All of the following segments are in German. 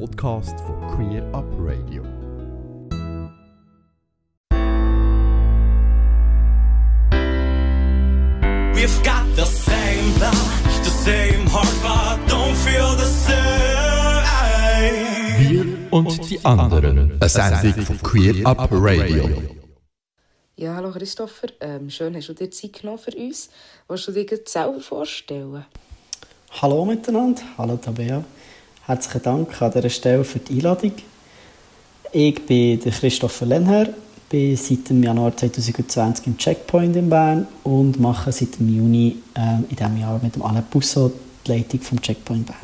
Podcast von Queer Up Radio. We've got the same blood, the same heart, but don't feel the same. Wir und die anderen. Eine Sendung von Queer Up Radio. Ja, hallo Christopher. Ähm, schön, hast du dir Zeit genommen für uns. Willst du dir gleich selber vorstellen? Hallo miteinander, hallo Tabea. Herzlichen Dank an dieser Stelle für die Einladung. Ich bin der Christopher Lenher, bin seit dem Januar 2020 im Checkpoint in Bern und mache seit dem Juni äh, in diesem Jahr mit dem Alain Busso die Leitung vom Checkpoint Bern.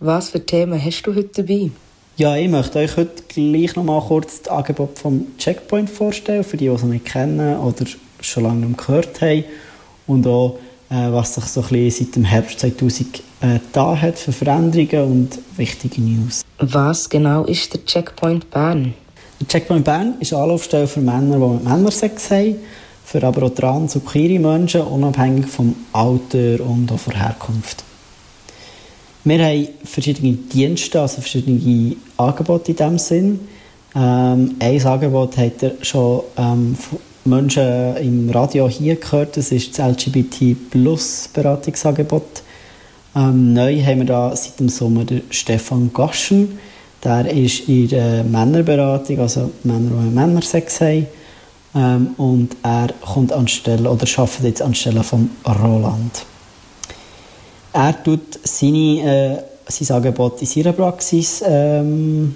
Was für Themen hast du heute dabei? Ja, ich möchte euch heute gleich noch mal kurz das Angebot vom Checkpoint vorstellen, für die, die es noch nicht kennen oder schon lange nicht gehört haben. Und auch, äh, was sich so ein bisschen seit dem Herbst 2000 äh, da hat für Veränderungen und wichtige News. Was genau ist der Checkpoint Bern? Der Checkpoint Bern ist eine Anlaufstelle für Männer, die mit Männersex haben, für aber auch trans- und queere Menschen, unabhängig vom Alter und auch von Herkunft. Wir haben verschiedene Dienste, also verschiedene Angebote in diesem Sinn. Ähm, ein Angebot hat ihr schon ähm, von Menschen im Radio hier gehört, das ist das LGBT Plus Beratungsangebot. Ähm, neu haben wir da seit dem Sommer den Stefan Gaschen. Der ist in der Männerberatung, also Männer, die Männersex haben. Ähm, und er kommt anstelle, oder arbeitet jetzt anstelle von Roland. Er tut seine, äh, sein Angebot in seiner Praxis ähm,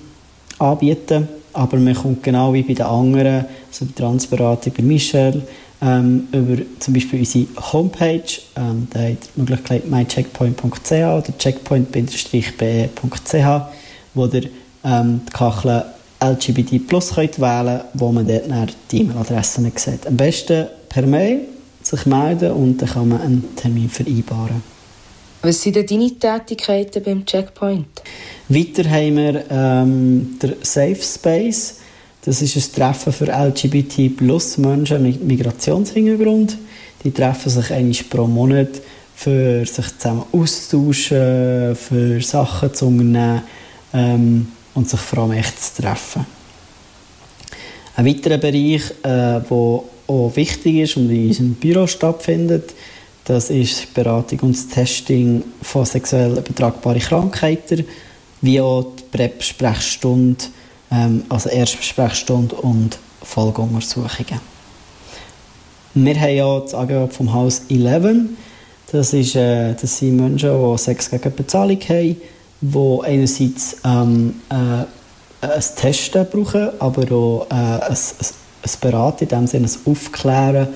anbieten, aber man kommt genau wie bei den anderen, also bei Transberatung bei Michel, ähm, über zum Beispiel unsere Homepage, ähm, da habt ihr die Möglichkeit mycheckpoint.ch oder checkpoint-be.ch, wo ihr ähm, die Kachel LGBT Plus könnt wählen wo man dort dann die E-Mail-Adressen sieht. Am besten per Mail sich melden und dann kann man einen Termin vereinbaren. Was sind denn deine Tätigkeiten beim Checkpoint? Weiter haben wir ähm, der Safe Space. Das ist ein Treffen für LGBT plus Menschen mit Migrationshintergrund. Die treffen sich einmal pro Monat, für sich zusammen austauschen, für Sachen zu unternehmen ähm, und sich vor allem echt zu treffen. Ein weiterer Bereich, der äh, auch wichtig ist und in unserem Büro stattfindet, das ist die Beratung und das Testing von sexuell übertragbaren Krankheiten, wie auch die PrEP-Sprechstunde, ähm, also Erstbesprechstunde und Folgeuntersuchungen. Wir haben ja das Angebot vom Haus 11. Das, ist, äh, das sind Menschen, die Sex gegen Bezahlung haben, die einerseits ähm, äh, ein Testen brauchen, aber auch äh, ein, ein, ein Beraten, in dem Sinne ein Aufklären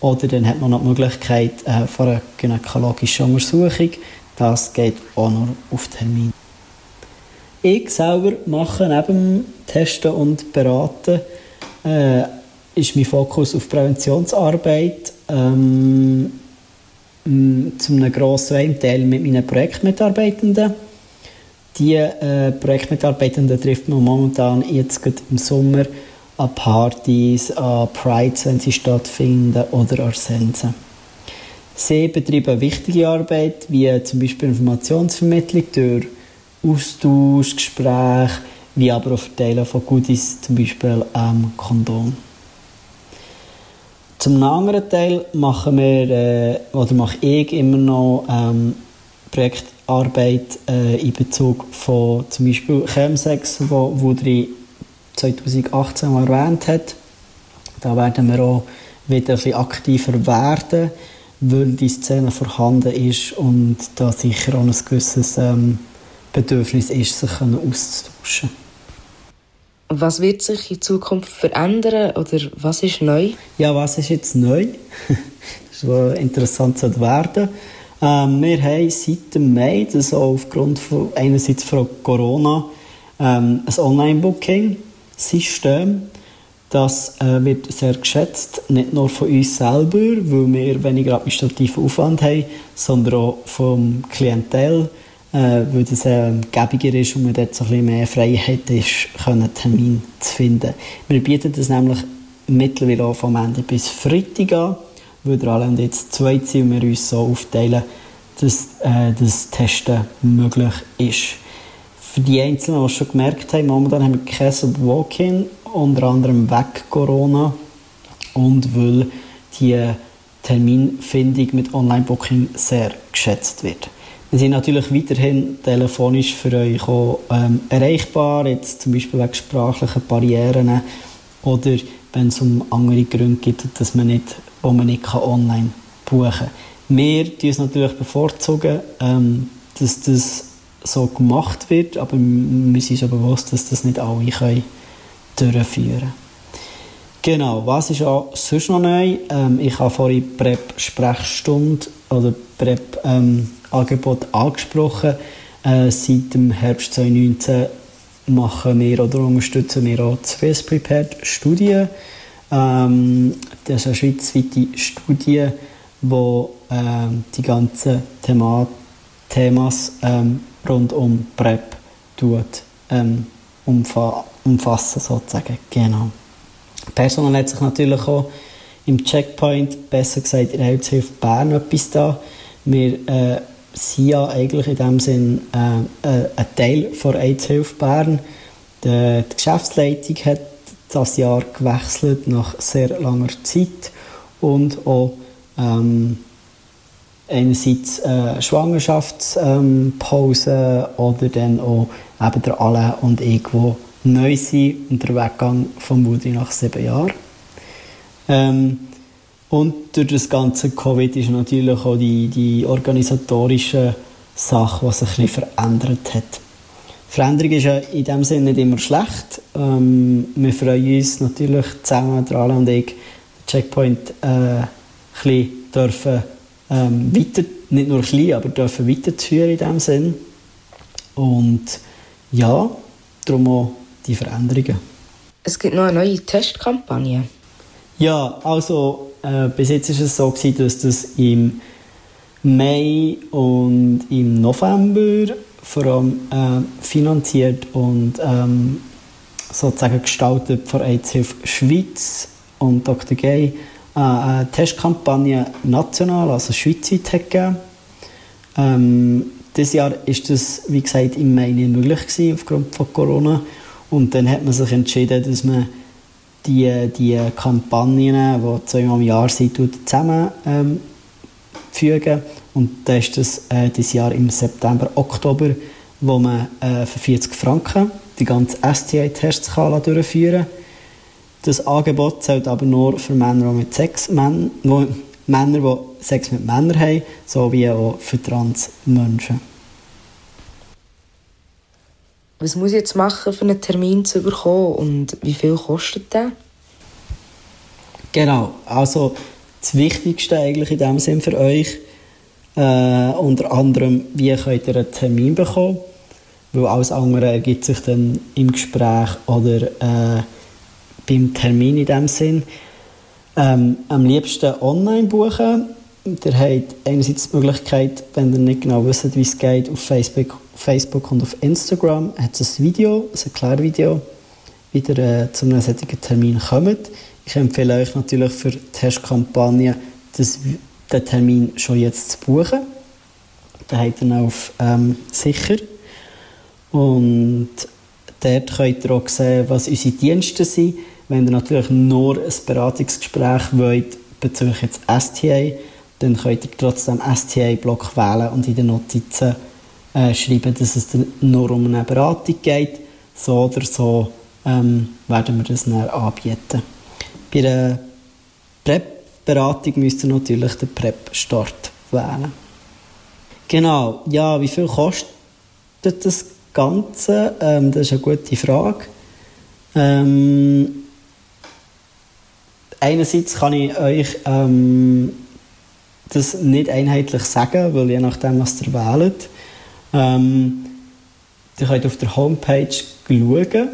oder dann hat man noch die Möglichkeit äh, von einer gynäkologischen Untersuchung. Das geht auch nur auf Termin. Ich selber mache neben Testen und Beraten äh, ist mein Fokus auf Präventionsarbeit ähm, zu einem grossen Teil mit meinen Projektmitarbeitenden. Die äh, Projektmitarbeitenden trifft man momentan jetzt im Sommer an Partys, an Prides, wenn sie stattfinden, oder an Sensen. Sie betreiben wichtige Arbeit, wie zum Beispiel Informationsvermittlung durch Austausch, Gespräche, wie aber auch Verteilen von Goodies, zum Beispiel ähm, Kondom. Zum anderen Teil machen wir, äh, oder mache ich immer noch ähm, Projektarbeit äh, in Bezug von zum Beispiel Chemsex, wo, wo die 2018 mal erwähnt hat. Da werden wir auch wieder ein aktiver werden, weil die Szene vorhanden ist und da sicher auch ein gewisses ähm, Bedürfnis ist, sich auszutauschen. Was wird sich in Zukunft verändern oder was ist neu? Ja, was ist jetzt neu? das ist was interessant zu werden. Ähm, wir haben seit dem Mai, das auch aufgrund von einerseits von Corona, ähm, ein Online-Booking-System. Das äh, wird sehr geschätzt, nicht nur von uns selber, weil wir weniger administrativen Aufwand haben, sondern auch vom Klientel äh, weil es äh, gäbiger ist und man dort so ein bisschen mehr Freiheit ist, einen Termin zu finden. Wir bieten das nämlich mittlerweile auch vom Ende bis Freitag an, weil wir alle jetzt zwei Ziele wir uns so aufteilen, dass äh, das Testen möglich ist. Für die Einzelnen, die es schon gemerkt haben, momentan haben wir kein Walk-in, unter anderem weg Corona und weil die Terminfindung mit Online-Booking sehr geschätzt wird. Wir sind natürlich weiterhin telefonisch für euch auch, ähm, erreichbar, jetzt zum Beispiel wegen sprachlichen Barrieren oder wenn es um andere Gründe geht, dass man nicht, wo man nicht online buchen kann. Wir bevorzugen es natürlich bevorzugen, ähm, dass das so gemacht wird, aber wir sind uns bewusst, dass das nicht alle können durchführen können. Genau, was ist auch sonst noch neu? Ähm, ich habe vorhin PrEP-Sprechstunde oder PrEP-Angebot ähm, angesprochen. Äh, seit dem Herbst 2019 machen wir oder unterstützen wir auch die Swiss Prepared Studie. Ähm, das ist eine schweizweite Studie, die ähm, die ganzen Thema Themas ähm, rund um PrEP tut, ähm, umfa umfassen sozusagen. Genau. Personal hat sich natürlich auch im Checkpoint, besser gesagt in der Hilfshilfe Bern, etwas da. Wir äh, sind ja eigentlich in dem Sinn äh, äh, ein Teil von AIDS-Hilfe Bern. Die, die Geschäftsleitung hat das Jahr gewechselt nach sehr langer Zeit und auch ähm, einerseits äh, Schwangerschaftspause ähm, oder dann auch eben der Alain und ich, die neu sind und der Weggang von Moody nach sieben Jahren. Ähm, und durch das ganze Covid ist natürlich auch die, die organisatorische Sache, die sich ein bisschen verändert hat. Veränderung ist ja in dem Sinne nicht immer schlecht. Ähm, wir freuen uns natürlich zusammen, der Alain und ich, Checkpoint äh, ein bisschen dürfen ähm, weiter, nicht nur klein, aber dürfen weiterzuführen in dem Sinn. Und ja, darum auch die Veränderungen. Es gibt noch eine neue Testkampagne. Ja, also äh, bis jetzt war es so gewesen, dass das im Mai und im November vor allem äh, finanziert und ähm, sozusagen gestaltet von AIDS Hilfe Schweiz und Dr. Gay äh, eine Testkampagne national, also schweizweit gegeben. Ähm, dieses Jahr ist das, wie gesagt, im Mai nicht möglich gewesen, aufgrund von Corona. Und dann hat man sich entschieden, dass man die, die Kampagnen, die zweimal im Jahr sind, zusammenfügen. Ähm, und dann ist das äh, dieses Jahr im September, Oktober, wo man äh, für 40 Franken die ganze STI-Tests durchführen kann. Das Angebot zählt aber nur für Männer, die mit Sex, Männer, die Sex mit Männern haben, sowie auch für Transmenschen. Was muss ich jetzt machen, für einen Termin zu bekommen und wie viel kostet der? Genau, also das Wichtigste eigentlich in dem Sinn für euch, äh, unter anderem, wie könnt ihr einen Termin bekommen, weil alles andere ergibt sich dann im Gespräch oder äh, beim Termin in dem Sinn. Ähm, am liebsten online buchen. Ihr habt einerseits die Möglichkeit, wenn ihr nicht genau wisst, wie es geht, auf Facebook, Facebook und auf Instagram hat es ein Video, ein Erklärvideo, wie ihr äh, zu einem solchen Termin kommt. Ich empfehle euch natürlich für die Testkampagne, das, den Termin schon jetzt zu buchen. Da habt ihr auf ähm, sicher. Und dort könnt ihr auch sehen, was unsere Dienste sind. Wenn ihr natürlich nur ein Beratungsgespräch wollt bezüglich jetzt STA, dann könnt ihr trotzdem STA-Block wählen und in den Notizen äh, schreiben, dass es nur um eine Beratung geht. So oder so ähm, werden wir das dann anbieten. Bei der PrEP-Beratung müsst ihr natürlich den PrEP-Start wählen. Genau, ja, wie viel kostet das Ganze? Ähm, das ist eine gute Frage. Ähm, einerseits kann ich euch ähm, das nicht einheitlich sagen, weil je nachdem, was ihr wählt, ähm, ihr könnt auf der Homepage schauen.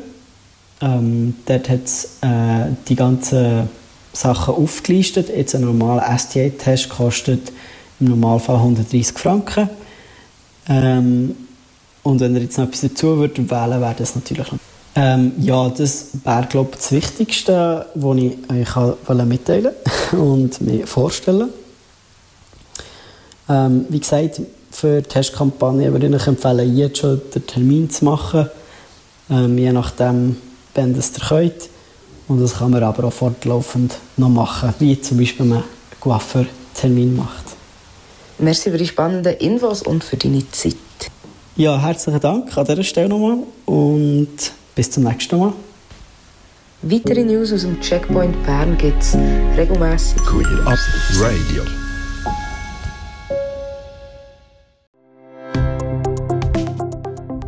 Ähm, dort hat es äh, die ganzen Sachen aufgelistet. Jetzt ein normaler STA-Test kostet im Normalfall 130 Franken. Ähm, und wenn ihr jetzt noch etwas dazu würdet wählen, wäre das natürlich noch ähm, ja, das wäre, glaube ich, das Wichtigste, was ich euch mitteilen und mir vorstellen ähm, Wie gesagt, für die Testkampagne würde ich empfehlen, jetzt schon den Termin zu machen, ähm, je nachdem, wenn das ihr könnt. Und das kann man aber auch fortlaufend noch machen, wie zum Beispiel wenn man einen Coiffeur-Termin macht. Merci für die spannenden Infos und für deine Zeit. Ja, herzlichen Dank an dieser Stelle nochmal und bis zum nächsten Mal. Weitere News aus dem Checkpoint Bern gibt es regelmässig. Queer Up Radio.